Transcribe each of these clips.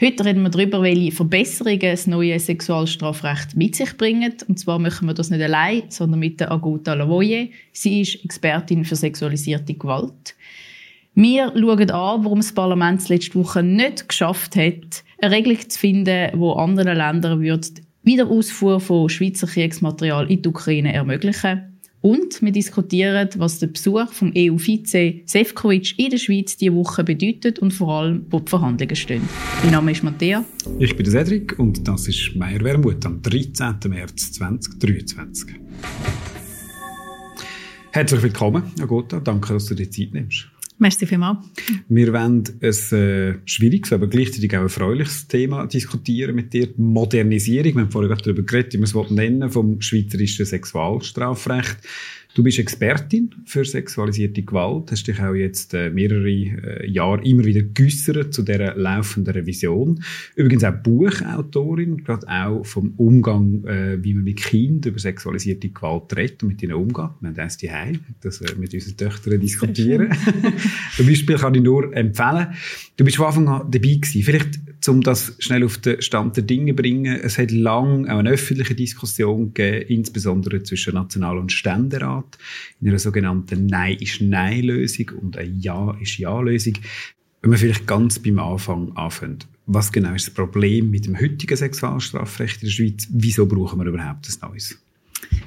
Heute reden wir darüber, welche Verbesserungen das neue Sexualstrafrecht mit sich bringt. Und zwar machen wir das nicht allein, sondern mit der Agota Lavoye. Sie ist Expertin für sexualisierte Gewalt. Wir schauen an, warum das Parlament letzte Woche nicht geschafft hat, eine Regelung zu finden, wo anderen Ländern würde Wiederausfuhr von Schweizer Kriegsmaterial in die Ukraine ermöglichen und wir diskutieren, was der Besuch vom EU-Vize Sefcovic in der Schweiz diese Woche bedeutet und vor allem, wo die Verhandlungen stehen. Mein Name ist Matthäa. Ich bin Cedric und das ist Meier Wermut am 13. März 2023. Herzlich willkommen, Agota. Danke, dass du dir Zeit nimmst. Merci vielmals. Wir wollen ein äh, schwieriges, aber gleichzeitig auch erfreuliches Thema diskutieren mit dir. Modernisierung. Wir haben vorhin darüber geredet, wie man es nennen vom schweizerischen Sexualstrafrecht. Du bist Expertin für sexualisierte Gewalt, hast dich auch jetzt äh, mehrere äh, Jahre immer wieder geäussert zu dieser laufenden Revision. Übrigens auch Buchautorin, gerade auch vom Umgang, äh, wie man mit Kindern über sexualisierte Gewalt redet und mit ihnen umgeht. Wir haben eins Heim, das wir mit unseren Töchtern diskutieren. Zum Beispiel kann ich nur empfehlen. Du bist von Anfang an dabei gewesen. Vielleicht um das schnell auf den Stand der Dinge zu bringen, es hat lange auch eine öffentliche Diskussion gegeben, insbesondere zwischen National- und Ständerat, in einer sogenannten Nein ist Nein-Lösung und eine Ja ist Ja-Lösung. Wenn wir vielleicht ganz beim Anfang anfangen, was genau ist das Problem mit dem heutigen Sexualstrafrecht in der Schweiz? Wieso brauchen wir überhaupt ein neues?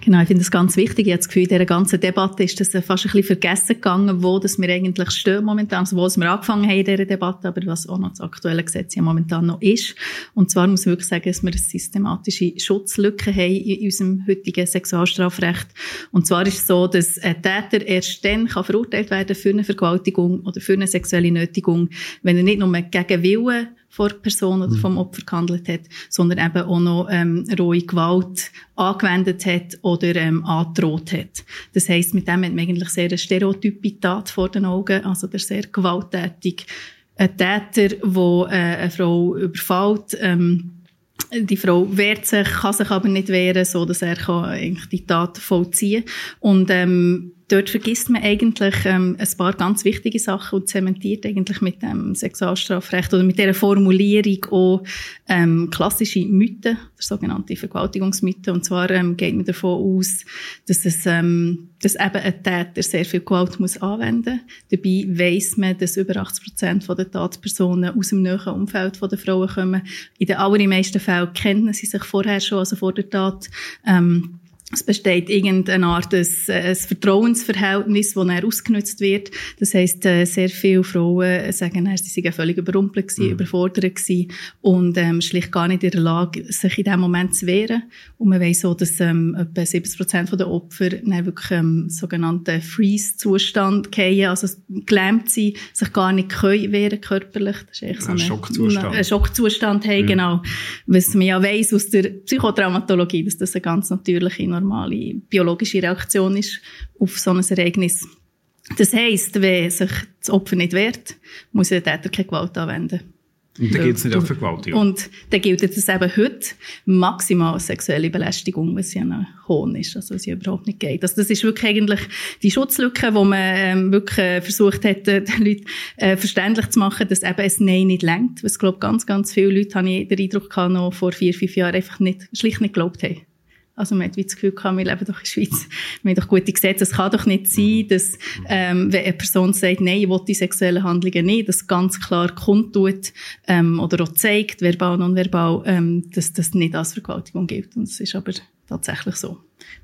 Genau, ich finde das ganz wichtig. Ich habe das Gefühl, in dieser ganzen Debatte ist das fast ein bisschen vergessen gegangen, wo das wir eigentlich stehen momentan, also wo wir angefangen haben in dieser Debatte, aber was auch noch das aktuelle Gesetz ja momentan noch ist. Und zwar muss ich wirklich sagen, dass wir eine systematische Schutzlücke haben in unserem heutigen Sexualstrafrecht. Und zwar ist es so, dass ein Täter erst dann kann verurteilt werden für eine Vergewaltigung oder für eine sexuelle Nötigung, wenn er nicht nur gegen Willen vor der Person oder vom mhm. Opfer gehandelt hat, sondern eben auch noch ähm, rohe Gewalt angewendet hat oder ähm, angedroht hat. Das heisst, mit dem hat man eigentlich sehr eine stereotype Tat vor den Augen, also der sehr gewalttätig. Ein Täter, der äh, eine Frau überfällt, ähm, die Frau wehrt sich, kann sich aber nicht wehren, so dass er kann eigentlich die Tat vollziehen und ähm, dort vergisst man eigentlich ähm, ein paar ganz wichtige Sachen und zementiert eigentlich mit dem Sexualstrafrecht oder mit dieser Formulierung auch ähm, klassische Mythen, der sogenannte Vergewaltigungsmythen. Und zwar ähm, geht man davon aus, dass es ähm, dass eben ein Täter sehr viel Gewalt muss anwenden. Dabei weiss man, dass über 80 Prozent der Tatpersonen aus dem näheren Umfeld der Frauen kommen. In den allermeisten Fällen kennen sie sich vorher schon, also vor der Tat. Ähm, es besteht irgendeine Art des, ein Vertrauensverhältnis, das er ausgenutzt wird. Das heisst, äh, sehr viele Frauen sagen, sie seien völlig überrumpelt gewesen, mhm. überfordert gewesen und ähm, schlicht gar nicht in der Lage, sich in diesem Moment zu wehren. Und man weiss auch, dass ähm, etwa 70 Prozent der Opfer dann wirklich ähm, sogenannten Freeze-Zustand gehen, also gelähmt sind, sich gar nicht können wehren körperlich. Das ist eigentlich so ein Schockzustand. Ein Schockzustand haben, mhm. genau. Was man ja weiss aus der Psychotraumatologie, dass das eine ganz natürliche normale biologische Reaktion ist auf so ein Ereignis. Das heisst, wenn sich das Opfer nicht wehrt, muss der Täter keine Gewalt anwenden. Und dann gilt es nicht auf Vergewaltigung. Und dann gilt es eben heute maximal sexuelle Belästigung, was ja ein Hohn ist, also was ja überhaupt nicht geht. Also das ist wirklich eigentlich die Schutzlücke, wo man ähm, wirklich versucht hat, den Leuten äh, verständlich zu machen, dass eben ein Nein nicht längt. Was, glaube ganz, ganz viele Leute, habe ich den Eindruck gehabt, noch vor vier, fünf Jahren einfach nicht, schlicht nicht geglaubt haben. Also man hat wie das Gefühl gehabt, wir leben doch in der Schweiz, wir haben doch gute Gesetze. Es kann doch nicht sein, dass ähm, wenn eine Person sagt, nein, ich will die sexuellen Handlungen nicht, das ganz klar kundtut ähm, oder auch zeigt, verbal, nonverbal, ähm, dass das nicht als Vergewaltigung gilt. Und es ist aber tatsächlich so.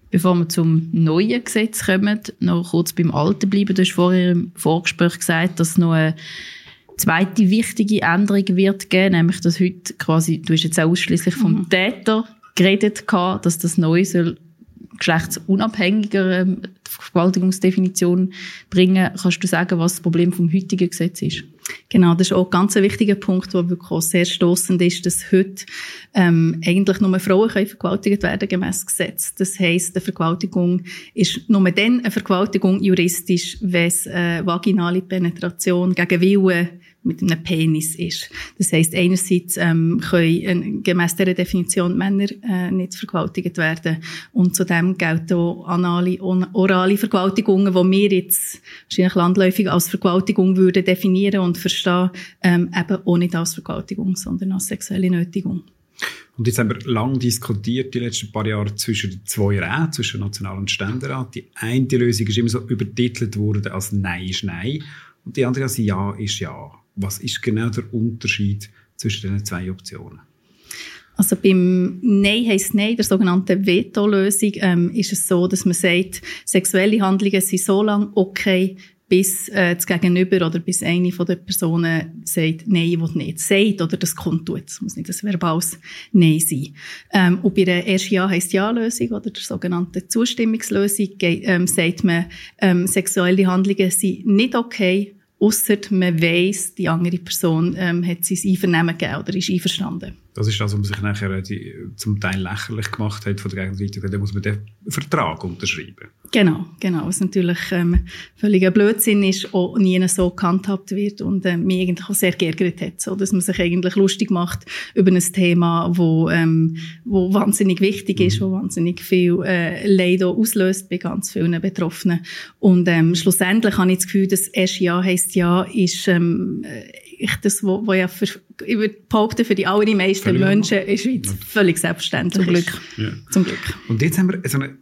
Bevor wir zum neuen Gesetz kommen, noch kurz beim Alten bleiben. Du hast vorher im Vorgespräch gesagt, dass noch eine zweite wichtige Änderung wird geben, nämlich dass heute quasi, du hast jetzt auch ausschließlich vom mhm. Täter geredet, dass das neu soll geschlechtsunabhängiger ähm, Vergewaltigungsdefinition bringen. Kannst du sagen, was das Problem vom heutigen Gesetz ist? Genau, das ist auch ein ganz wichtiger Punkt, der wirklich auch sehr stossend ist, dass heute ähm, eigentlich nur Frauen können vergewaltigt werden gemäß Gesetz. Das heisst, eine Vergewaltigung ist nur dann eine Vergewaltigung juristisch, wenn es äh, vaginale Penetration gegen Willen mit einem Penis ist. Das heißt, einerseits ähm, können äh, gemäss dieser Definition Männer äh, nicht vergewaltigt werden und zudem gelten auch anale, orale Vergewaltigungen, die wir jetzt wahrscheinlich landläufig als Vergewaltigung würden definieren und verstehen, ähm, eben auch nicht als Vergewaltigung, sondern als sexuelle Nötigung. Und jetzt haben wir lange diskutiert, die letzten paar Jahre, zwischen zwei Räten, zwischen National- und Ständerat. Die eine Lösung ist immer so übertitelt worden als Nein ist Nein und die andere als Ja ist Ja. Was ist genau der Unterschied zwischen diesen zwei Optionen? Also beim Nein heisst Nein, der sogenannten Veto-Lösung, ähm, ist es so, dass man sagt, sexuelle Handlungen sind so lange okay, bis äh, das Gegenüber oder bis eine von den Personen sagt, nein, ich will nicht. Sagt oder das kundtut. Es muss nicht ein verbales Nein sein. Ähm, und bei der ersten Ja heisst Ja-Lösung oder der sogenannten Zustimmungslösung ähm, sagt man, ähm, sexuelle Handlungen sind nicht okay, ausser man weiss, die andere Person ähm, hat sein Einvernehmen gegeben oder ist einverstanden. Das ist das, was man sich nachher die, zum Teil lächerlich gemacht hat von der Gegenseite. Da muss man den Vertrag unterschreiben. Genau, genau. Was natürlich ähm, völliger Blödsinn ist, auch nie so gehandhabt wird und äh, mich eigentlich auch sehr geärgert hat, so dass man sich eigentlich lustig macht über ein Thema, wo, ähm, wo wahnsinnig wichtig ist, mhm. wo wahnsinnig viel äh, Leid auslöst bei ganz vielen Betroffenen. Und ähm, schlussendlich habe ich das Gefühl, dass erst Ja heisst Ja ist ähm, ich das, wo, wo ja für, ich würde behaupten, für die allermeisten völlig Menschen in der Schweiz völlig selbstverständlich Zum Glück. Ja. Zum Glück. Und jetzt haben wir so einen,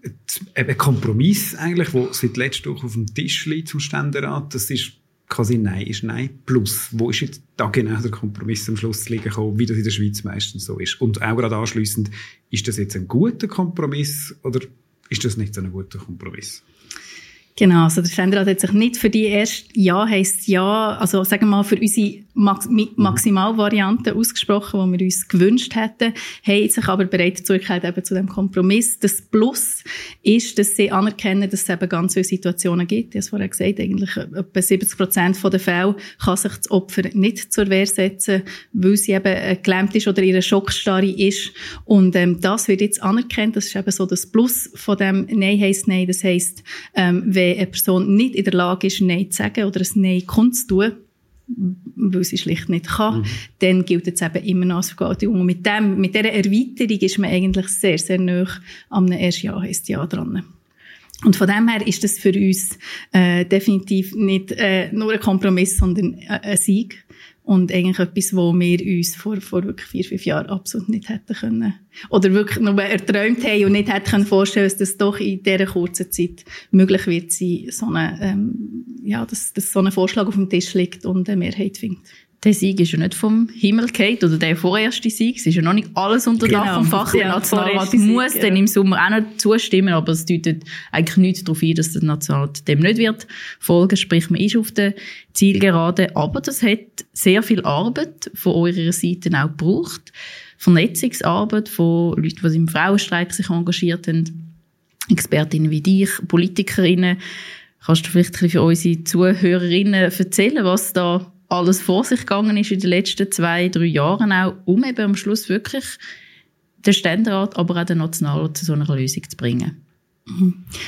einen Kompromiss eigentlich, der seit letzter Woche auf dem Tisch liegt zum Ständerat. Das ist quasi Nein ist Nein plus. Wo ist jetzt da genau der Kompromiss am Schluss liegen gekommen, wie das in der Schweiz meistens so ist? Und auch gerade anschliessend, ist das jetzt ein guter Kompromiss oder ist das nicht so ein guter Kompromiss? Genau, also der Ständerat hat sich nicht für die erste Ja heisst Ja, also sagen wir mal für unsere Max Maximalvariante ausgesprochen, die wir uns gewünscht hätten, haben sich aber bereit erklärt, eben zu dem Kompromiss. Das Plus ist, dass sie anerkennen, dass es eben ganz viele Situationen gibt. Ich habe es vorher gesagt, eigentlich etwa 70 Prozent der Fälle kann sich das Opfer nicht zur Wehr setzen, weil sie eben äh, gelähmt ist oder ihre Schockstarre ist. Und ähm, das wird jetzt anerkannt. Das ist eben so das Plus von dem Nein heisst Nein. Das heisst, ähm, wenn eine Person nicht in der Lage ist, Nein zu sagen oder ein Nein kundzutun, weil sie schlicht nicht kann, mhm. dann gilt es eben immer noch als Vergewaltigung. Und mit, dem, mit dieser Erweiterung ist man eigentlich sehr, sehr nah am ersten Jahr, heisst Ja dran. Und von dem her ist das für uns äh, definitiv nicht äh, nur ein Kompromiss, sondern äh, ein Sieg. Und eigentlich etwas, wo wir uns vor, vor wirklich vier, fünf Jahren absolut nicht hätten können. Oder wirklich nur erträumt haben und nicht hätten können vorstellen, dass das doch in dieser kurzen Zeit möglich wird sein, so eine, ähm, ja, dass, dass so ein Vorschlag auf dem Tisch liegt und eine Mehrheit findet der Sieg ist ja nicht vom Himmel gefallen, oder der vorerste Sieg. Es ist ja noch nicht alles unter Dach genau. vom Fach. Der Nationalrat muss ja. dann im Sommer auch noch zustimmen, aber es deutet eigentlich nichts darauf ein, dass der Nationalrat dem nicht wird folgen. Sprich, man ist auf der Zielgerade. Aber das hat sehr viel Arbeit von eurer Seite auch gebraucht. Vernetzungsarbeit von Leuten, die sich im Frauenstreik sich engagiert haben. Expertinnen wie dich, Politikerinnen. Kannst du vielleicht für unsere Zuhörerinnen erzählen, was da alles vor sich gegangen ist in den letzten zwei, drei Jahren auch, um eben am Schluss wirklich den Ständerat, aber auch den Nationalrat zu so einer Lösung zu bringen.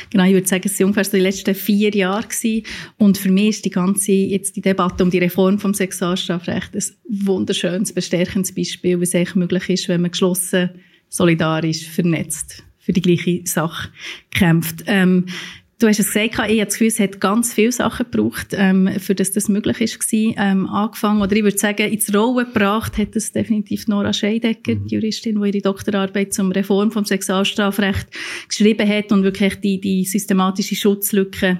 Genau, ich würde sagen, es waren ungefähr so die letzten vier Jahre gewesen. Und für mich ist die ganze, jetzt die Debatte um die Reform vom Sexualstrafrecht ein wunderschönes, bestärkendes Beispiel, wie es eigentlich möglich ist, wenn man geschlossen, solidarisch, vernetzt für die gleiche Sache kämpft. Ähm, Du hast es gesagt, ich habe das Gefühl, es hat ganz viele Sachen gebraucht, ähm, für das das möglich ist, gewesen, ähm, angefangen. Oder ich würde sagen, ins Rollen gebracht hat es definitiv Nora Scheidecker, mhm. die Juristin, die ihre Doktorarbeit zum Reform vom Sexualstrafrecht geschrieben hat und wirklich die, die systematische Schutzlücke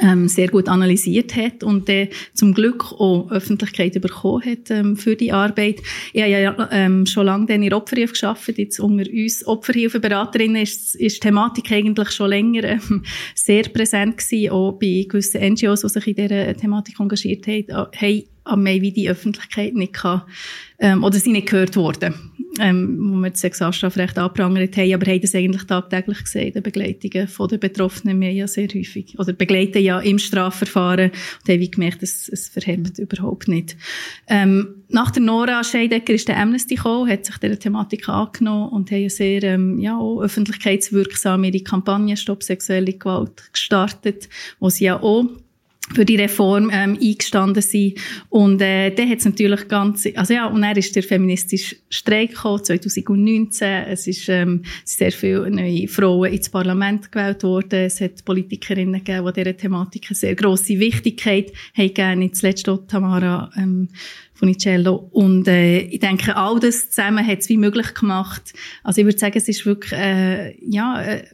ähm, sehr gut analysiert hat und äh, zum Glück auch Öffentlichkeit bekommen hat ähm, für die Arbeit. Ich habe ja ähm, schon lange in der Opferhilfe gearbeitet. Jetzt unter uns Opferhilfeberaterinnen ist, ist die Thematik eigentlich schon länger ähm, sehr präsent gewesen, auch bei gewissen NGOs, die sich in dieser Thematik engagiert haben, haben am Mai wie die Öffentlichkeit nicht kann, ähm, oder sie nicht gehört worden ähm, wo wir das Sexualstrafrecht angeprangert haben, aber haben das eigentlich tagtäglich gesehen, die Begleitungen von den Betroffenen, wir ja sehr häufig, oder begleiten ja im Strafverfahren und haben gemerkt, es, es verhebt überhaupt nicht. Ähm, nach der Nora Scheidecker ist der Amnesty gekommen, hat sich dieser Thematik angenommen und haben eine sehr ähm, ja, auch öffentlichkeitswirksame Kampagne Stopp sexuelle Gewalt gestartet, wo sie ja auch für die Reform ähm, eingestanden sind. Und äh, dann hat natürlich ganz, also ja, und dann ist der feministische Streik gekommen, 2019. Es ist ähm, sehr viele neue Frauen ins Parlament gewählt worden. Es hat Politikerinnen gegeben, die dieser Thematik eine sehr grosse Wichtigkeit haben. Nicht zuletzt auch Tamara ähm, Funicello. Und äh, ich denke, all das zusammen hat es wie möglich gemacht. Also ich würde sagen, es ist wirklich, äh, ja, äh,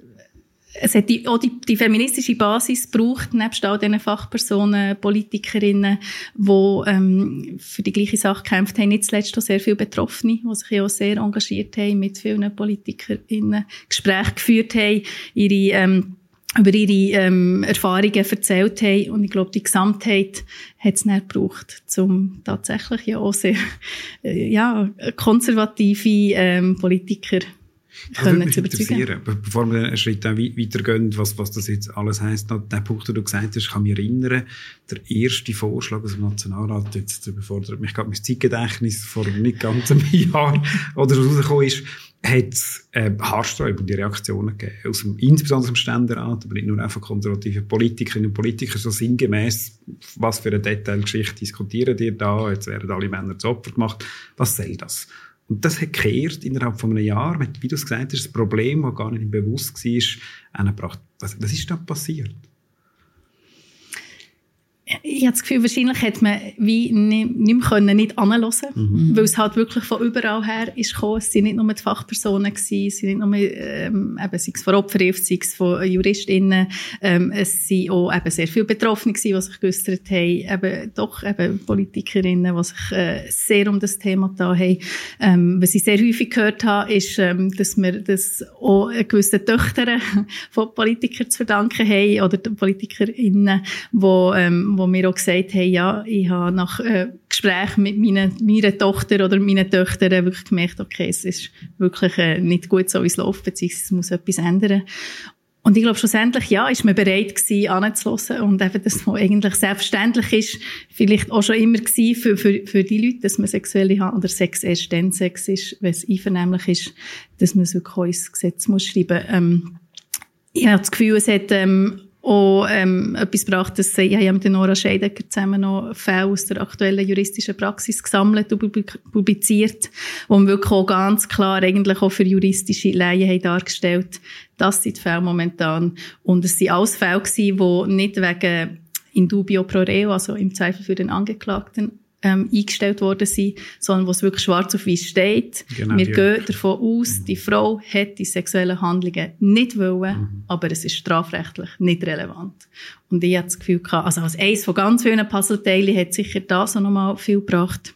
es hat die, auch die, die feministische Basis gebraucht, nebst all diesen Fachpersonen, Politikerinnen, die ähm, für die gleiche Sache gekämpft haben. Nicht zuletzt auch sehr viele Betroffene, die sich auch sehr engagiert haben, mit vielen Politikerinnen Gespräche geführt haben, ihre ähm, über ihre ähm, Erfahrungen erzählt haben. Und ich glaube, die Gesamtheit hat es nicht gebraucht, um tatsächlich ja auch sehr äh, ja, konservative ähm, Politiker können zu überzeugen. Bevor wir einen Schritt weitergehen, was, was das jetzt alles heisst, der Punkt, den du gesagt hast, kann mich erinnern, der erste Vorschlag aus dem Nationalrat, jetzt überfordert mich gerade mein Zeitgedächtnis vor nicht ganz einem Jahr, oder was rausgekommen ist, hat es äh, Haarsträubung, die Reaktionen gegeben. Aus dem, insbesondere aus dem Ständerat, aber nicht nur einfach konservative Politikerinnen und Politiker, so sinngemäß, was für eine Detailgeschichte diskutieren die da, jetzt werden alle Männer zu Opfer gemacht, was soll das? Und das hat gekehrt innerhalb von einem Jahr, wie du es gesagt hast, das Problem, das gar nicht bewusst war, angebracht. Was, was ist da passiert? Ich habe das Gefühl, wahrscheinlich hätte man wie nicht, nicht mehr können, nicht anhören mhm. weil es halt wirklich von überall her ist gekommen. Es sind nicht nur die Fachpersonen gewesen, es sind nicht nur, ähm, eben, sei es von Opferhilfe, sei es von JuristInnen, ähm, es sind auch eben sehr viele Betroffene gewesen, die sich geäussert haben, eben doch eben Politikerinnen, die sich äh, sehr um das Thema da haben. Ähm, was ich sehr häufig gehört habe, ist, ähm, dass wir das auch gewissen Töchtern von Politikern zu verdanken haben oder PolitikerInnen, die ähm, wo mir auch gesagt haben, ja, ich habe nach äh, Gesprächen mit meiner, meiner Tochter oder meinen Töchtern wirklich gemerkt, okay, es ist wirklich äh, nicht gut so, wie es läuft, beziehungsweise es muss etwas ändern. Und ich glaube, schlussendlich, ja, ist man bereit gewesen, anzuhören. Und eben, das, was eigentlich selbstverständlich ist, vielleicht auch schon immer gewesen für, für, für die Leute, dass man sexuelle hat, oder Sex erst dann Sex ist, wenn es einvernehmlich ist, dass man es wirklich ins Gesetz muss schreiben. Ähm, ich habe das Gefühl, es hat, ähm, auch ähm, etwas gebracht, dass sie, ich habe mit Nora Scheidecker zusammen noch Fälle aus der aktuellen juristischen Praxis gesammelt und publiziert, wo wir wirklich auch ganz klar eigentlich auch für juristische Laien haben dargestellt, das sind die Fälle momentan. Und es waren alles Fälle die nicht wegen in dubio pro reo, also im Zweifel für den Angeklagten, ähm, eingestellt worden sind, sondern wo es wirklich schwarz auf weiß steht. Genau, Wir ja. gehen davon aus, mhm. die Frau hat die sexuellen Handlungen nicht wollen, mhm. aber es ist strafrechtlich nicht relevant. Und ich hatte das Gefühl, gehabt, also als eines von ganz vielen Puzzleteilen hat sicher das auch nochmal viel gebracht.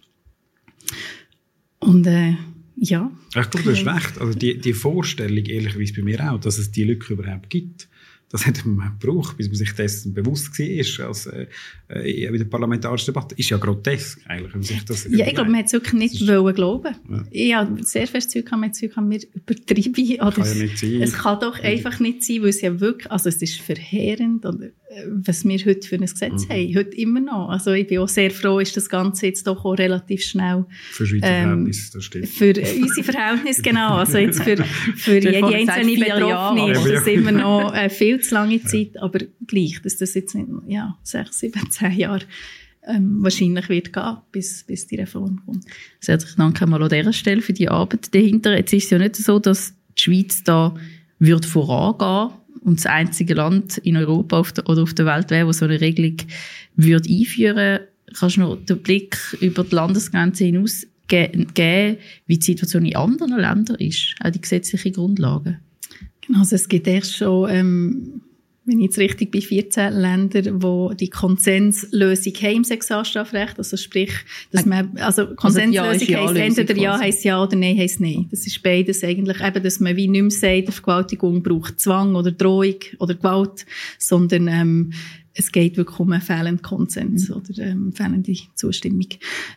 Und äh, ja. Ich glaube, du hast recht. Also die, die Vorstellung, ehrlicherweise bei mir auch, dass es die Lücke überhaupt gibt, das hat man gebraucht, bis man sich dessen bewusst war, als, äh, äh, in der parlamentarischen Debatte. Ist ja grotesk, eigentlich, wenn sich das Ja, ich glaube, man hat es wirklich nicht wollen glauben. Ja. Ich habe sehr fest Zeug gehabt, mit Zeug haben wir übertrieben. Oder kann ja nicht sein. Es kann doch einfach nicht sein, weil es ja wirklich, also es ist verheerend, oder, äh, was wir heute für ein Gesetz mhm. haben, heute immer noch. Also ich bin auch sehr froh, ist das Ganze jetzt doch auch relativ schnell. Für Schweizer ähm, Verhältnisse, das stimmt. Für unsere Verhältnisse, genau. Also jetzt für, für jede einzelne Betroffene ist das immer noch äh, viel zu lange Zeit, aber gleich, dass das jetzt nicht, ja, sechs, sieben, zehn Jahre ähm, wahrscheinlich wird gehen, bis, bis die Reform kommt. Sehr herzlichen Dank einmal an dieser Stelle für die Arbeit dahinter. Jetzt ist es ja nicht so, dass die Schweiz da wird vorangehen und das einzige Land in Europa auf der, oder auf der Welt wäre, wo so eine Regelung würde einführen Kannst du noch den Blick über die Landesgrenze hinaus geben, wie die Situation in anderen Ländern ist, auch die gesetzlichen Grundlagen? Genau, also es gibt erst schon ähm, wenn ich jetzt richtig bin, 14 Länder, wo die Konsenslösung haben im Sexualstrafrecht. Also sprich, dass man, also Konsenslösung also ja heisst, entweder ja heisst ja oder nein heisst nein. Das ist beides eigentlich eben, dass man wie nicht mehr sagt, Vergewaltigung braucht Zwang oder Drohung oder Gewalt, sondern, ähm, es geht wirklich um einen fehlenden Konsens mhm. oder ähm, fehlende Zustimmung.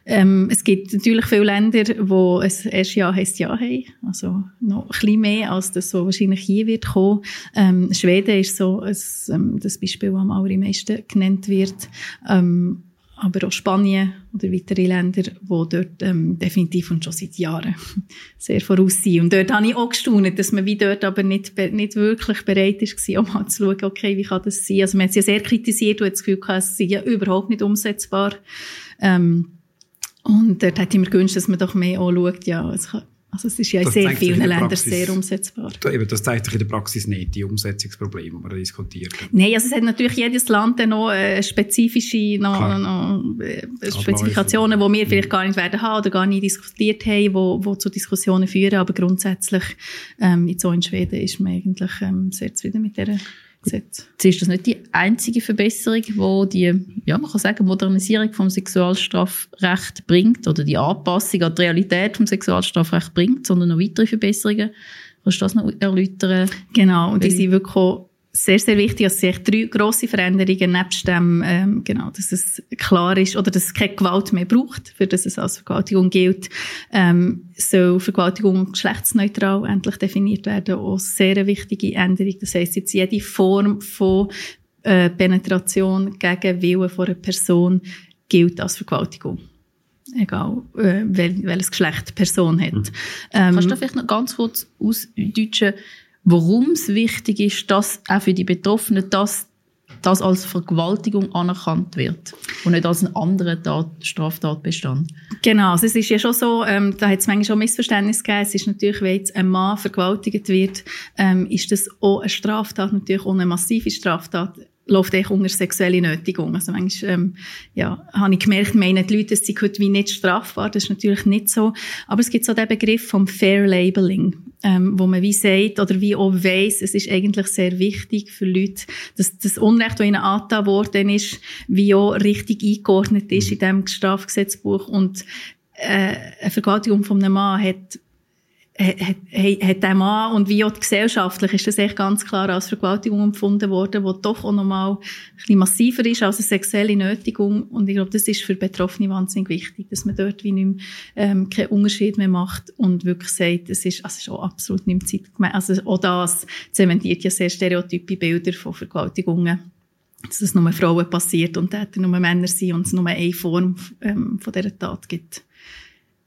Ähm, es gibt natürlich viele Länder, wo es erst Ja heisst Ja haben, also noch ein bisschen mehr, als das so wahrscheinlich hier wird kommen. Ähm, Schweden ist so ein, ähm, das Beispiel, das am allermeisten genannt wird. Ähm, aber auch Spanien oder weitere Länder, die dort ähm, definitiv und schon seit Jahren sehr voraus sind. Und dort habe ich auch gestaunt, dass man wie dort aber nicht, nicht wirklich bereit ist, um mal zu schauen, okay, wie kann das sein? Also man hat es ja sehr kritisiert und das Gefühl gehabt, es sei ja überhaupt nicht umsetzbar. Ähm, und dort hätte ich mir gewünscht, dass man doch mehr auch schaut, ja, es kann, also es ist ja in sehr vielen Ländern sehr umsetzbar. das zeigt sich in der Praxis nicht, die Umsetzungsprobleme, die wir diskutiert haben. Nein, also es hat natürlich jedes Land noch äh, spezifische noch, noch, äh, Spezifikationen, die wir vielleicht gar nicht werden haben oder gar nicht diskutiert haben, wo, wo zu Diskussionen führen, aber grundsätzlich ähm, jetzt so in Schweden ist man eigentlich ähm, sehr zufrieden mit dieser Gesetz. Jetzt ist das nicht die einzige Verbesserung, wo die, ja, man kann sagen, Modernisierung vom Sexualstrafrecht bringt oder die Anpassung an die Realität vom Sexualstrafrecht bringt, sondern noch weitere Verbesserungen. Kannst du das noch erläutern? Genau, und die sind wirklich sehr, sehr wichtig, dass es drei grosse Veränderungen nebst dem, ähm, genau, dass es klar ist, oder dass es keine Gewalt mehr braucht, für das es als Vergewaltigung gilt, ähm, soll Vergewaltigung geschlechtsneutral endlich definiert werden. Auch sehr eine wichtige Änderung. Das heisst, jetzt jede Form von äh, Penetration gegen Willen von einer Person gilt als Vergewaltigung egal äh, wel, welches Geschlecht die Person hat. Mhm. Ähm, Kannst du vielleicht noch ganz kurz ausdeutschen, warum es wichtig ist, dass auch für die Betroffenen das, das als Vergewaltigung anerkannt wird und nicht als ein anderer Tat, Straftatbestand. Genau, also es ist ja schon so, ähm, da hat es manchmal schon Missverständnis gegeben, es ist natürlich, wenn jetzt ein Mann vergewaltigt wird, ähm, ist das auch eine Straftat, natürlich auch eine massive Straftat läuft eigentlich unter sexuelle Nötigung. Also manchmal, ähm, ja, habe ich gemerkt, meinen die Leute, es sei heute wie nicht strafbar. Das ist natürlich nicht so. Aber es gibt so den Begriff vom Fair Labeling, ähm, wo man wie sagt, oder wie auch weiss, es ist eigentlich sehr wichtig für Leute, dass das Unrecht, das ihnen angetan worden ist, wie auch richtig eingeordnet ist in diesem Strafgesetzbuch. Und äh, eine Vergewaltigung von einem Mann hat hat, hat der Mann und wie auch gesellschaftlich ist das echt ganz klar als Vergewaltigung empfunden worden, wo doch auch nochmal ein bisschen massiver ist als eine sexuelle Nötigung. Und ich glaube, das ist für Betroffene wahnsinnig wichtig, dass man dort wie nicht mehr, ähm, keinen Unterschied mehr macht und wirklich sagt, es ist, also es ist auch absolut nicht mehr. Also auch das zementiert ja sehr stereotype Bilder von Vergewaltigungen dass es nur Frauen passiert und Täter nur Männer sind und es nur eine Form ähm, von dieser Tat gibt.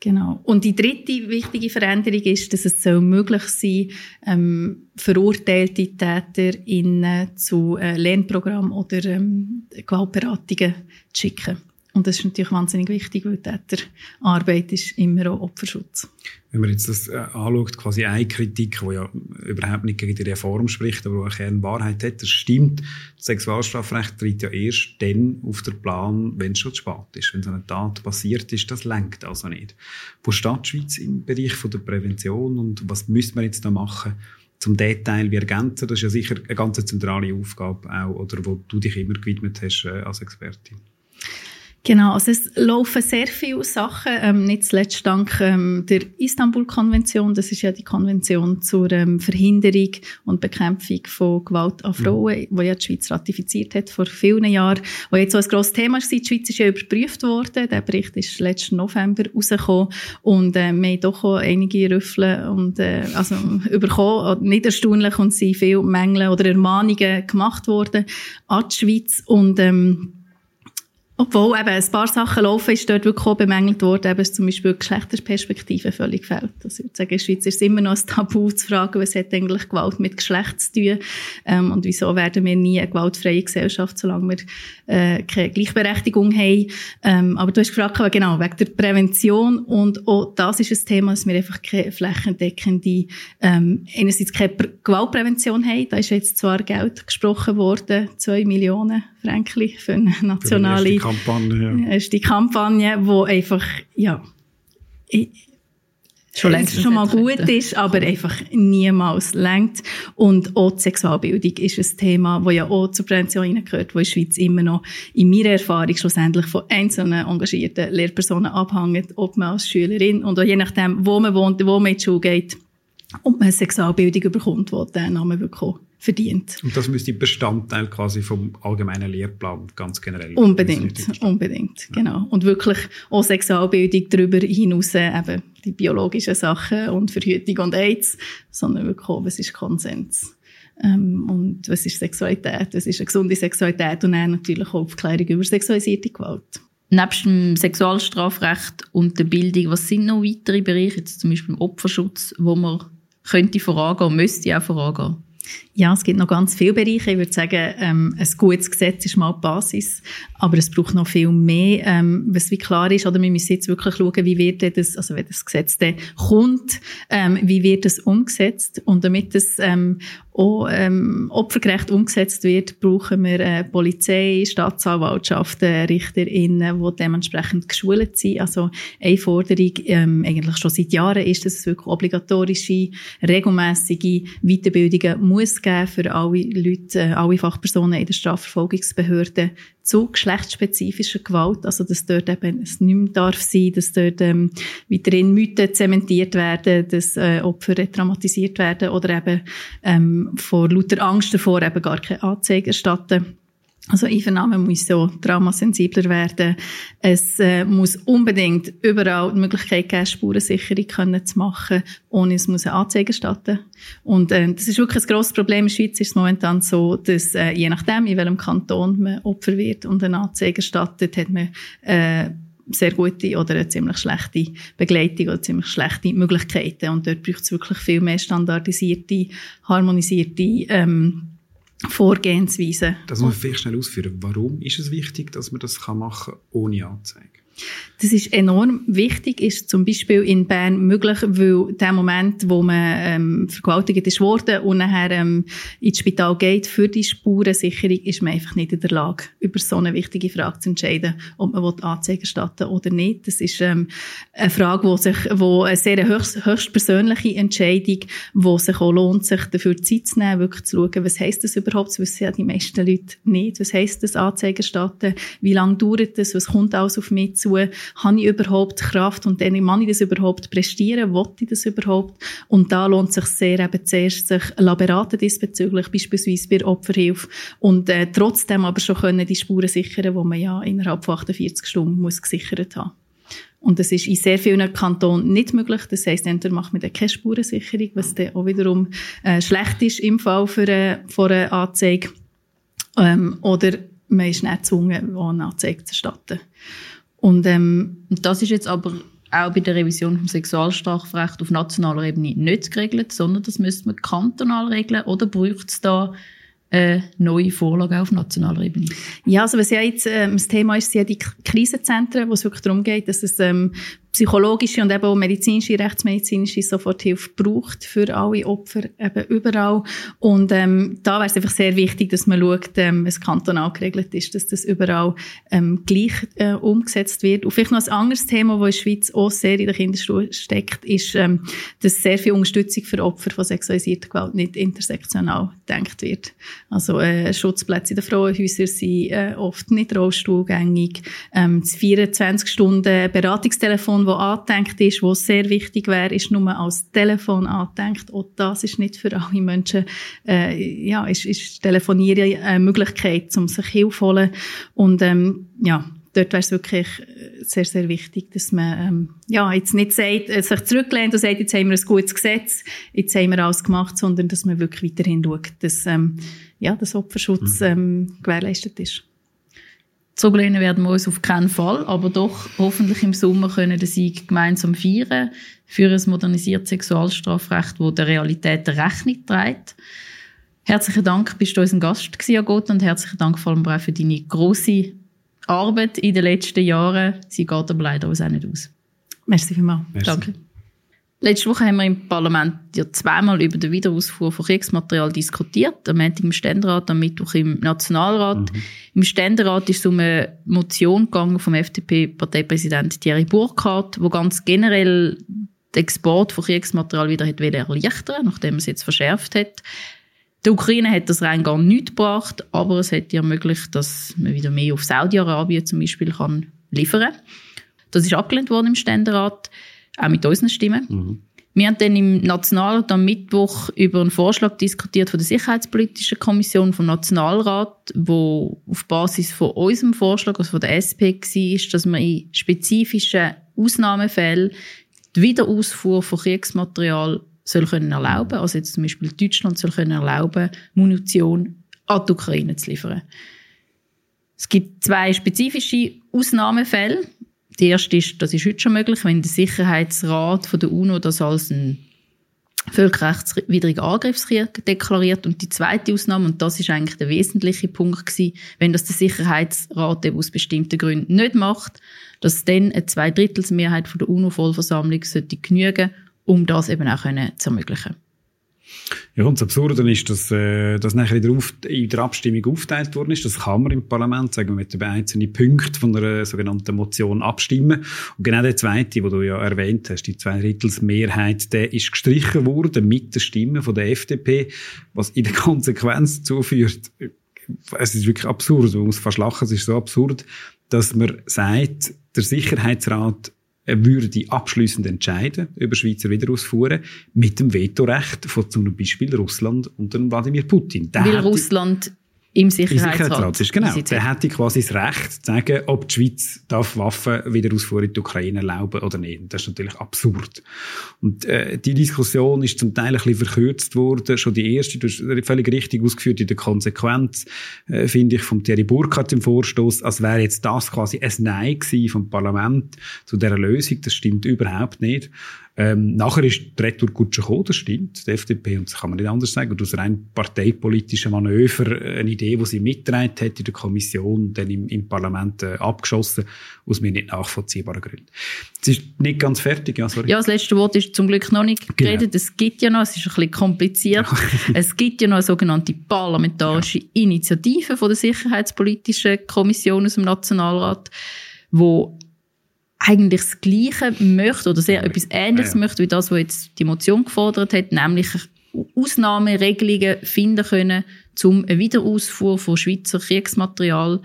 Genau. Und die dritte wichtige Veränderung ist, dass es so möglich sein ähm, verurteilte TäterInnen zu äh, Lernprogrammen oder ähm, Gewaltberatungen zu schicken. Und das ist natürlich wahnsinnig wichtig, weil Täterarbeit ist immer auch Opferschutz. Wenn man jetzt das äh, anschaut, quasi eine Kritik, die ja überhaupt nicht gegen die Reform spricht, aber auch eine Wahrheit hat, das stimmt. Das Sexualstrafrecht tritt ja erst dann auf den Plan, wenn es schon zu spät ist. Wenn so eine Tat passiert ist, das lenkt also nicht. Wo steht die Schweiz im Bereich von der Prävention und was müsste man jetzt da machen, zum Detail wie ergänzen? Das ist ja sicher eine ganz zentrale Aufgabe auch, oder wo du dich immer gewidmet hast äh, als Expertin. Genau, also es laufen sehr viele Sachen, ähm, nicht zuletzt dank ähm, der Istanbul-Konvention. Das ist ja die Konvention zur ähm, Verhinderung und Bekämpfung von Gewalt an Frauen, mhm. die ja die Schweiz ratifiziert hat vor vielen Jahren. Wo jetzt so ein grosses Thema war, die Schweiz ist ja überprüft worden. Der Bericht ist letzten November rausgekommen und äh, wir haben doch auch einige Rüffel und äh, also überkommen, nicht erstaunlich und sind viele Mängel oder Ermahnungen gemacht worden an die Schweiz und ähm, obwohl eben ein paar Sachen laufen, ist dort wirklich auch bemängelt worden, eben zum Beispiel Geschlechterperspektive völlig fehlt. Also ich würde sagen, in der Schweiz ist es immer noch ein Tabu zu fragen, was hat eigentlich Gewalt mit Geschlecht zu tun ähm, und wieso werden wir nie eine gewaltfreie Gesellschaft, solange wir äh, keine Gleichberechtigung haben. Ähm, aber du hast gefragt, genau, wegen der Prävention und auch das ist ein Thema, dass wir einfach keine flächendeckende, ähm, einerseits keine Gewaltprävention haben. Da ist jetzt zwar Geld gesprochen worden, zwei Millionen Franken für eine nationale für Kampagne. Ja. ist die Kampagne, wo einfach, ja, schon längst schon mal gut ist, aber einfach niemals lenkt. Und auch die Sexualbildung ist ein Thema, das ja auch zur Prävention gehört, wo in der Schweiz immer noch in meiner Erfahrung schlussendlich von einzelnen engagierten Lehrpersonen abhängt, ob man als Schülerin und auch je nachdem, wo man wohnt, wo man in die Schule geht, ob man eine Sexualbildung bekommt, die den Namen bekommt verdient. Und das müsste Bestandteil quasi vom allgemeinen Lehrplan ganz generell Unbedingt, unbedingt, ja. genau. Und wirklich auch Sexualbildung darüber hinaus, eben die biologischen Sachen und Verhütung und AIDS, sondern wirklich auch, was ist Konsens. Ähm, und was ist Sexualität, was ist eine gesunde Sexualität und dann natürlich auch Aufklärung über sexualisierte Gewalt. Nebst dem Sexualstrafrecht und der Bildung, was sind noch weitere Bereiche, jetzt zum Beispiel im Opferschutz, wo man könnte vorangehen, müsste auch vorangehen? Ja, es gibt noch ganz viele Bereiche. Ich würde sagen, ähm, ein gutes Gesetz ist mal die Basis, aber es braucht noch viel mehr, ähm, was wie klar ist. Oder wir müssen jetzt wirklich schauen, wie wird das, also wenn das Gesetz dann kommt, ähm, wie wird das umgesetzt und damit das ähm, auch ähm, opfergerecht umgesetzt wird, brauchen wir äh, Polizei, Staatsanwaltschaften, RichterInnen, die dementsprechend geschult sind. Also eine Forderung ähm, eigentlich schon seit Jahren ist, dass es wirklich obligatorische, regelmäßige Weiterbildungen muss geben für alle Leute, äh, alle Fachpersonen in der Strafverfolgungsbehörde zu geschlechtsspezifischer Gewalt, also dass dort eben es nicht mehr darf sein, dass dort ähm, weiterhin Mythen zementiert werden, dass äh, Opfer retraumatisiert werden oder eben ähm, vor lauter Angst davor eben gar keine Anzeige erstatten. Also Einvernahme muss so traumasensibler werden. Es äh, muss unbedingt überall die Möglichkeit geben, Spurensicherung können zu machen, ohne es muss eine Anzeige erstatten. Und äh, das ist wirklich ein grosses Problem. In der Schweiz ist es momentan so, dass äh, je nachdem, in welchem Kanton man Opfer wird und eine Anzeige erstattet, hat man äh, sehr gute oder eine ziemlich schlechte Begleitung oder ziemlich schlechte Möglichkeiten. Und dort braucht es wirklich viel mehr standardisierte, harmonisierte ähm, Vorgehensweise. Das muss man vielleicht schnell ausführen. Warum ist es wichtig, dass man das machen kann ohne Anzeige? Das ist enorm wichtig, ist zum Beispiel in Bern möglich, weil der Moment, wo man ähm, vergewaltigt ist worden und nachher ähm, ins Spital geht für die Spurensicherung, ist man einfach nicht in der Lage, über so eine wichtige Frage zu entscheiden, ob man Anzeige erstatten oder nicht. Das ist ähm, eine Frage, wo sich, wo eine sehr höchst, höchst persönliche Entscheidung, wo sich auch lohnt, sich dafür Zeit zu nehmen, wirklich zu schauen, was heisst das überhaupt, das wissen ja die meisten Leute nicht, was heisst das Anzeige erstatten, wie lange dauert das, was kommt alles auf mich zu, habe ich überhaupt Kraft und dann kann ich das überhaupt prestieren, wollte ich das überhaupt? Und da lohnt sich sehr eben zuerst, sich beraten diesbezüglich, beispielsweise bei Opferhilfe und äh, trotzdem aber schon können die Spuren sichern, die man ja innerhalb von 48 Stunden muss gesichert haben. Und das ist in sehr vielen Kantonen nicht möglich. Das heisst, entweder macht man keine Spurensicherung, was dann auch wiederum äh, schlecht ist im Fall für eine, für eine Anzeige. Ähm, oder man ist nicht gezwungen, eine Anzeige zu erstatten. Und, ähm, das ist jetzt aber auch bei der Revision vom Sexualstrafrecht auf nationaler Ebene nicht geregelt, sondern das müsste man kantonal regeln oder braucht es da eine neue Vorlage auf nationaler Ebene? Ja, also was ja jetzt ähm, das Thema ist, sind ja die Krisenzentren, wo es wirklich darum geht, dass es ähm, psychologische und eben auch medizinische, rechtsmedizinische Soforthilfe braucht für alle Opfer eben überall. Und ähm, da wäre es einfach sehr wichtig, dass man schaut, ähm, was kantonal geregelt ist, dass das überall ähm, gleich äh, umgesetzt wird. Und vielleicht noch ein anderes Thema, das in der Schweiz auch sehr in der Kinderstuhl steckt, ist, ähm, dass sehr viel Unterstützung für Opfer von sexualisierter Gewalt nicht intersektional gedacht wird. Also äh, Schutzplätze in den Frauenhäusern sind äh, oft nicht rollstuhlgängig. Ähm, das 24 Stunden Beratungstelefon Telefon, das angedenkt ist, wo sehr wichtig wäre, ist nur als Telefon angedenkt. Auch das ist nicht für alle Menschen, äh, ja, ist, ist Telefonieren eine Möglichkeit, um sich Hilfe holen. Und, ähm, ja, dort wäre es wirklich äh, sehr, sehr wichtig, dass man ähm, ja, jetzt nicht sagt, äh, sich zurücklehnt und sagt, jetzt haben wir ein gutes Gesetz, jetzt haben wir alles gemacht, sondern dass man wirklich weiterhin schaut, dass ähm, ja, das Opferschutz mhm. ähm, gewährleistet ist. Zurücklehnen werden wir uns auf keinen Fall, aber doch hoffentlich im Sommer können den Sieg gemeinsam feiern für ein modernisiertes Sexualstrafrecht, das der Realität Rechnung trägt. Herzlichen Dank, bist du unser Gast gewesen, Gott, und herzlichen Dank vor allem auch für deine große Arbeit in den letzten Jahren. Sie geht aber leider uns auch nicht aus. Merci vielmals. Merci. Danke. Letzte Woche haben wir im Parlament ja zweimal über den Wiederausfuhr von Kriegsmaterial diskutiert. Am Montag im Ständerat, am Mittwoch im Nationalrat. Mhm. Im Ständerat ist es um eine Motion gegangen vom FDP-Parteipräsident Thierry Burkhardt, wo ganz generell den Export von Kriegsmaterial wieder hat erleichtern nachdem es jetzt verschärft hat. Der Ukraine hat das rein gar nichts gebracht, aber es hat ermöglicht, dass man wieder mehr auf Saudi-Arabien zum Beispiel kann liefern kann. Das ist abgelehnt worden im Ständerat auch mit unseren Stimmen. Mhm. Wir haben dann im Nationalrat am Mittwoch über einen Vorschlag diskutiert von der Sicherheitspolitischen Kommission vom Nationalrat, wo auf Basis von unserem Vorschlag, also von der SP, war, dass man in spezifischen Ausnahmefällen die Wiederausfuhr von Kriegsmaterial soll können erlauben. Also jetzt zum Beispiel Deutschland soll können erlauben, Munition an die Ukraine zu liefern. Es gibt zwei spezifische Ausnahmefälle. Der erste ist, das ist heute schon möglich, wenn der Sicherheitsrat von der UNO das als ein völkerrechtswidrigen Angriffskrieg deklariert. Und die zweite Ausnahme, und das ist eigentlich der wesentliche Punkt gewesen, wenn das der Sicherheitsrat eben aus bestimmten Gründen nicht macht, dass dann eine Zweidrittelsmehrheit von der UNO-Vollversammlung sollte genügen, um das eben auch zu ermöglichen. Ja, und das Absurde ist, dass äh, das nachher in der, Auf in der Abstimmung aufgeteilt worden ist. Das kann man im Parlament, sagen wir, mit den einzelnen Punkten von einer sogenannten Motion abstimmen. Und genau der zweite, den du ja erwähnt hast, die Zweidrittelsmehrheit, der ist gestrichen worden mit der Stimme von der FDP, was in der Konsequenz dazu führt, es ist wirklich absurd, man muss fast lachen, es ist so absurd, dass man sagt, der Sicherheitsrat würde abschließend entscheiden über Schweizer Wiederausfuhren mit dem Vetorecht von zum Beispiel Russland und dem Wladimir Putin. Der Weil Russland im Sicherheitsrat. Sicherheitsrat ist, genau. Der hätte quasi das Recht zu sagen, ob die Schweiz darf Waffen wieder ausfuhr in die Ukraine erlauben oder nicht. das ist natürlich absurd. Und äh, die Diskussion ist zum Teil ein bisschen verkürzt worden. Schon die erste, du hast völlig richtig ausgeführt in der Konsequenz, äh, finde ich, vom Thierry Burkhardt im Vorstoß, als wäre jetzt das quasi ein Nein gewesen vom Parlament zu dieser Lösung. Das stimmt überhaupt nicht. Ähm, nachher ist die Retour gut gekommen, das stimmt, die FDP, und das kann man nicht anders sagen, und aus rein parteipolitischen Manöver äh, eine Idee, die sie mitgetragen hat in der Kommission, dann im, im Parlament äh, abgeschossen, aus mir nicht nachvollziehbaren Gründen. Es ist nicht ganz fertig, ja, sorry. Ja, das letzte Wort ist zum Glück noch nicht genau. geredet. Es gibt ja noch, es ist ein bisschen kompliziert, es gibt ja noch eine sogenannte parlamentarische ja. Initiative von der Sicherheitspolitischen Kommission aus dem Nationalrat, wo eigentlich das Gleiche möchte oder sehr etwas Ähnliches ja, ja. möchte wie das, was jetzt die Motion gefordert hat, nämlich Ausnahmeregelungen finden können, um eine Wiederausfuhr von Schweizer Kriegsmaterial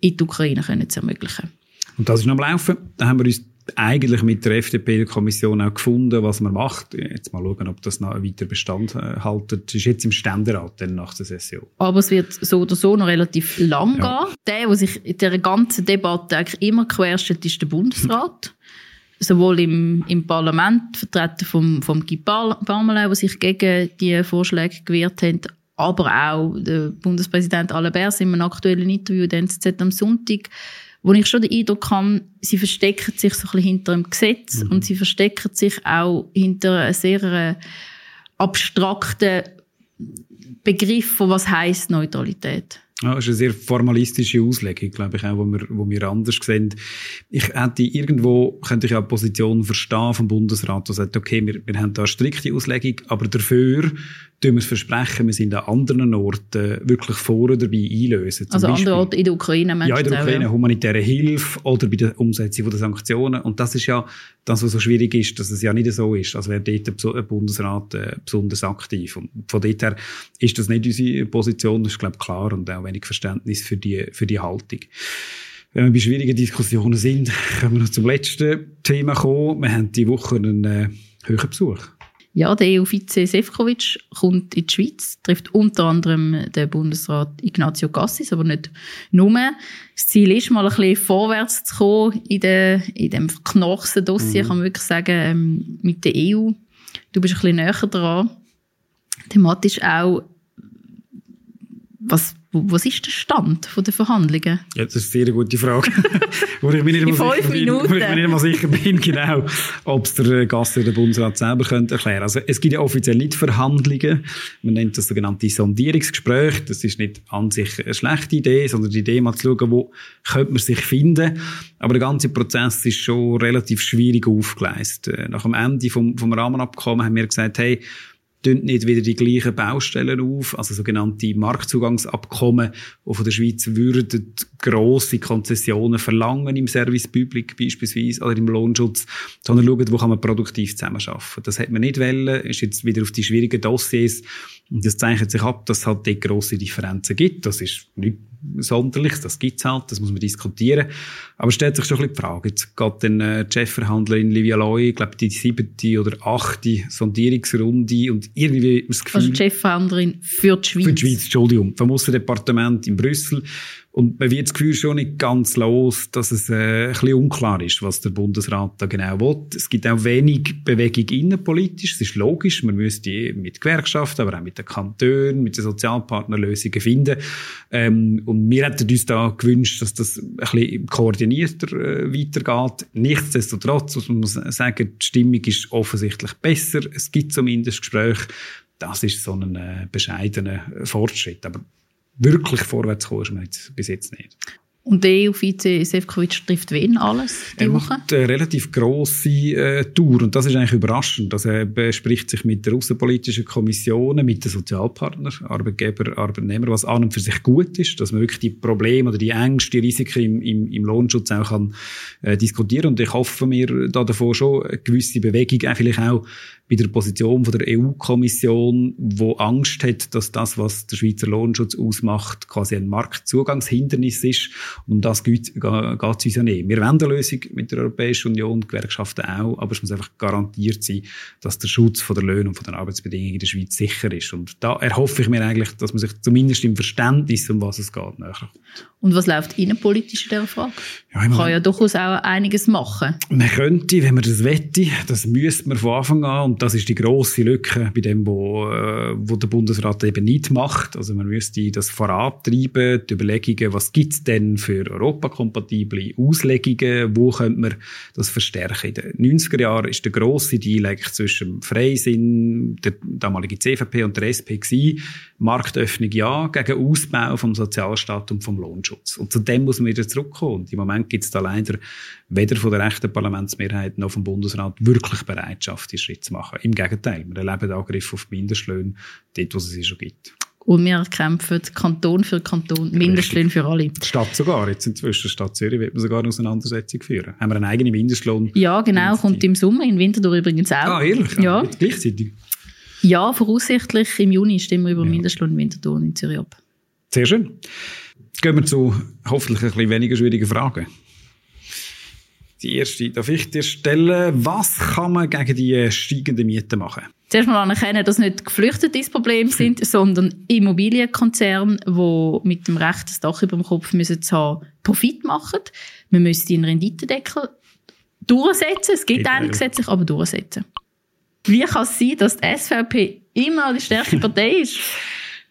in die Ukraine zu ermöglichen. Und das ist noch am Laufen. Da haben wir uns eigentlich mit der FDP-Kommission auch gefunden, was man macht. Jetzt mal schauen, ob das noch weiter Bestand äh, haltet. Das ist jetzt im Ständerat dann nach der Session. Aber es wird so oder so noch relativ lang ja. gehen. Der, der sich in dieser ganzen Debatte eigentlich immer querstellt, ist der Bundesrat. Sowohl im, im Parlament, vertreten vom, vom Guy Parmelin, der sich gegen die Vorschläge gewehrt hat, aber auch der Bundespräsident Alabert in einem aktuellen Interview der NZZ am Sonntag wo ich schon den Eindruck habe, sie verstecken sich so ein bisschen hinter dem Gesetz mhm. und sie verstecken sich auch hinter einem sehr äh, abstrakten Begriff von was heißt Neutralität. Ja, das ist eine sehr formalistische Auslegung, glaube ich, auch, wo wir, wo wir anders sehen. Ich hätte irgendwo, könnte ich auch die Position verstehen vom Bundesrat, der sagt, okay, wir, wir haben da eine strikte Auslegung, aber dafür tun wir es versprechen, wir sind an anderen Orten wirklich vorne dabei einlösen. Zum also Beispiel, andere Orte in der Ukraine, Ja, in der Ukraine, auch, ja. humanitäre Hilfe oder bei der Umsetzung der Sanktionen. Und das ist ja das, was so schwierig ist, dass es ja nicht so ist, als wäre dort der Bundesrat äh, besonders aktiv. Und von dort her ist das nicht unsere Position, das ist, glaube ich, klar und auch wenig Verständnis für die, für die Haltung. Wenn wir bei schwierigen Diskussionen sind, können wir noch zum letzten Thema kommen. Wir haben die Woche einen äh, höheren Besuch. Ja, der EU-Vize Sefcovic kommt in die Schweiz, trifft unter anderem den Bundesrat Ignazio Cassis, aber nicht nur. Das Ziel ist, mal ein bisschen vorwärts zu kommen in, de, in dem verknochsten Dossier, mhm. kann man wirklich sagen, ähm, mit der EU. Du bist ein bisschen näher dran. Thematisch auch, was was ist der Stand der Verhandlungen? Ja, das ist eine sehr gute Frage. wo ich mir nicht fünf Minuten. Bin, wo ich mir nicht mal sicher bin, genau, ob es der Gast oder der Bundesrat selber könnte erklären Also es gibt ja offiziell nicht Verhandlungen. Man nennt das sogenannte Sondierungsgespräch. Das ist nicht an sich eine schlechte Idee, sondern die Idee mal zu schauen, wo könnte man sich finden. Aber der ganze Prozess ist schon relativ schwierig aufgeleistet. Äh, nach dem Ende vom, vom Rahmenabkommen haben wir gesagt, hey, tun nicht wieder die gleichen Baustellen auf, also sogenannte Marktzugangsabkommen, die von der Schweiz würden grosse Konzessionen verlangen im Service Public beispielsweise oder im Lohnschutz, sondern schauen, wo kann man produktiv zusammenarbeiten. Das hat man nicht wollen, ist jetzt wieder auf die schwierigen Dossiers und das zeichnet sich ab, dass es halt dort grosse Differenzen gibt. Das ist nicht Sonderliches, das gibt's halt, das muss man diskutieren. Aber stellt sich schon ein bisschen die Frage, jetzt geht dann äh, die Chefverhandlerin Livia Loy, ich glaube die siebte oder achte Sondierungsrunde und irgendwie das Gefühl... Also die Chefverhandlerin für die Schweiz. Für die Schweiz, Entschuldigung, vom Aussendepartement in Brüssel Und man wird das Gefühl schon nicht ganz los, dass es äh, ein bisschen unklar ist, was der Bundesrat da genau will. Es gibt auch wenig Bewegung innenpolitisch. Es ist logisch, man müsste mit Gewerkschaften, aber auch mit den Kantonen, mit den Sozialpartnern Lösungen finden. Ähm, und wir hätten uns da gewünscht, dass das ein bisschen koordinierter äh, weitergeht. Nichtsdestotrotz muss man sagen, die Stimmung ist offensichtlich besser. Es gibt zumindest Gespräche. Das ist so ein äh, bescheidener Fortschritt. Aber wirklich vorwärts kommen ist man jetzt bis jetzt nicht. Und der EU-Vize Sefcovic trifft wen alles die er Woche? macht eine relativ grosse äh, Tour und das ist eigentlich überraschend. Also er bespricht sich mit der außenpolitischen Kommission, mit den Sozialpartnern, Arbeitgeber, Arbeitnehmer, was an und für sich gut ist, dass man wirklich die Probleme oder die Ängste, die Risiken im, im, im Lohnschutz auch kann, äh, diskutieren und ich hoffe mir da davor schon eine gewisse Bewegung, auch vielleicht auch bei der Position von der EU-Kommission, wo Angst hat, dass das, was der Schweizer Lohnschutz ausmacht, quasi ein Marktzugangshindernis ist. Und um das geht es uns ja nicht. Wir wollen eine Lösung mit der Europäischen Union, die Gewerkschaften auch, aber es muss einfach garantiert sein, dass der Schutz von der Löhne und von den Arbeitsbedingungen in der Schweiz sicher ist. Und da erhoffe ich mir eigentlich, dass man sich zumindest im Verständnis, um was es geht, näher kommt. Und was läuft innenpolitisch in dieser Frage? Ja, man kann ja durchaus auch einiges machen. Man könnte, wenn man das wette, das müsste man von Anfang an und das ist die große Lücke bei dem, wo, äh, wo der Bundesrat eben nicht macht. Also man müsste das vorantreiben, die Überlegungen, was gibt's denn für europakompatible Auslegungen, wo könnte man das verstärken. In den 90er Jahren ist der grosse Deal eigentlich zwischen Freisinn, der damaligen CVP und der SP gewesen. Marktöffnung ja, gegen Ausbau vom Sozialstaat und vom Lohnschutz. Und zu dem muss man wieder zurückkommen. Und im Moment gibt es da leider weder von der rechten Parlamentsmehrheit noch vom Bundesrat wirklich Bereitschaft, diesen Schritt zu machen. Im Gegenteil, wir erleben Angriff auf die Mindestlöhne, dort, wo es sie schon gibt. Und wir kämpfen Kanton für Kanton, Mindestlöhne für alle. Die Stadt sogar, jetzt inzwischen Stadt Zürich wird man sogar eine Auseinandersetzung führen. Haben wir einen eigenen Mindestlohn? Ja, genau, kommt im Sommer, in Winterthur übrigens auch. Ah, ehrlich? Ja. ja. Gleichzeitig? Ja, voraussichtlich im Juni stimmen wir über ja. Mindestlohn in Winterthur in Zürich ab. Sehr schön. Gehen wir zu hoffentlich ein bisschen weniger schwierigen Fragen. Die erste darf ich dir stellen. Was kann man gegen die steigenden Mieten machen? Zuerst mal anerkennen, dass nicht Geflüchtete das Problem sind, sondern Immobilienkonzerne, die mit dem Recht das Dach über dem Kopf müssen haben, Profit machen. Wir müssen den Renditendeckel durchsetzen. Es gibt einen gesetzlich, aber durchsetzen. Wie kann es sein, dass die SVP immer die stärkste Partei ist?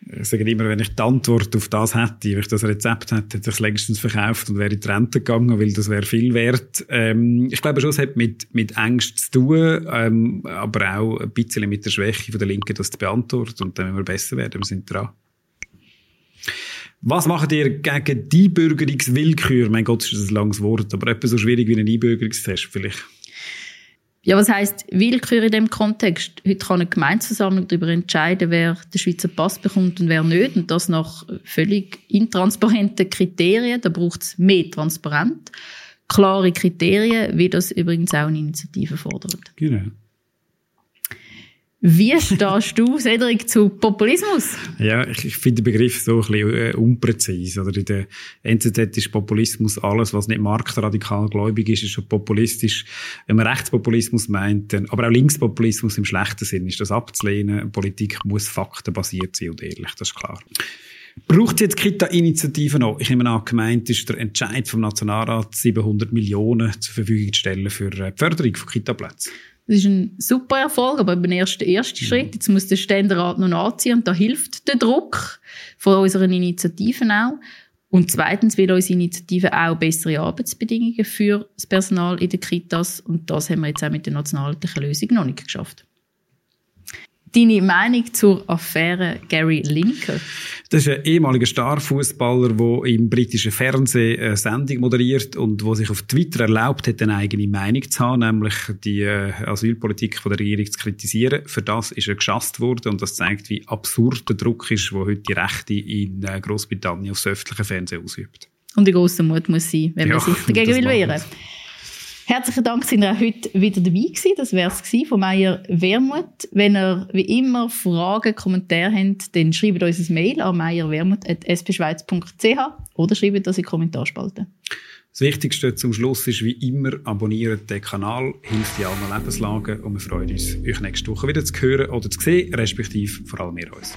Ich sage immer, wenn ich die Antwort auf das hätte, wenn ich das Rezept hätte, hätte ich es längstens verkauft und wäre in die Rente gegangen, weil das wäre viel wert. Ähm, ich glaube schon, es hat mit, mit Ängsten zu tun, ähm, aber auch ein bisschen mit der Schwäche von der Linken, das zu beantworten und dann müssen wir besser werden. Wir sind dran. Was macht ihr gegen die Einbürgerungswillkür? Mein Gott, ist das ein langes Wort, aber etwas so schwierig wie ein Einbürgerungstest vielleicht. Ja, was heißt Willkür in dem Kontext? Heute kann eine Gemeinsversammlung darüber entscheiden, wer den Schweizer Pass bekommt und wer nicht. Und das nach völlig intransparenten Kriterien. Da braucht es mehr Transparenz. Klare Kriterien, wie das übrigens auch eine Initiative fordert. Genau. Wie stehst du, Cedric, zu Populismus? Ja, ich, ich finde den Begriff so ein bisschen äh, unpräzise. Oder in der NZZ ist Populismus alles, was nicht marktradikal gläubig ist, ist schon populistisch. Wenn man Rechtspopulismus meint, dann, aber auch Linkspopulismus im schlechten Sinn, ist das abzulehnen. Politik muss faktenbasiert sein und ehrlich, das ist klar. Braucht jetzt Kita-Initiativen noch? Ich nehme an, gemeint ist der Entscheid vom Nationalrat, 700 Millionen zur Verfügung zu stellen für äh, die Förderung von Kita-Plätzen. Das ist ein super Erfolg, aber ein erster, erster mhm. Schritt. Jetzt muss der Ständerat noch nachziehen und da hilft der Druck von unseren Initiativen auch. Und zweitens will unsere Initiative auch bessere Arbeitsbedingungen für das Personal in den Kitas und das haben wir jetzt auch mit der nationalheitlichen Lösung noch nicht geschafft deine Meinung zur Affäre Gary Linker? Das ist ein ehemaliger Starfußballer, der im britischen Fernsehen eine Sendung moderiert und wo sich auf Twitter erlaubt hat, eine eigene Meinung zu haben, nämlich die äh, Asylpolitik von der Regierung zu kritisieren. Für das ist er geschasst worden und das zeigt, wie absurd der Druck ist, wo heute die Rechte in äh, Großbritannien aufs öffentliche Fernsehen ausübt. Und wie großer Mut muss sein, wenn man sich dagegen will wehren. Herzlichen Dank, sind ihr heute wieder dabei gewesen. Das wäre es von Meier Wermut. Wenn ihr wie immer Fragen, Kommentare habt, dann schreibt uns ein Mail an meierwermut.spschweiz.ch oder schreibt das in die Kommentarspalte. Das Wichtigste zum Schluss ist wie immer, abonniert den Kanal, hilft in allen Lebenslagen und wir freuen uns, euch nächste Woche wieder zu hören oder zu sehen, respektive vor allem ihr uns.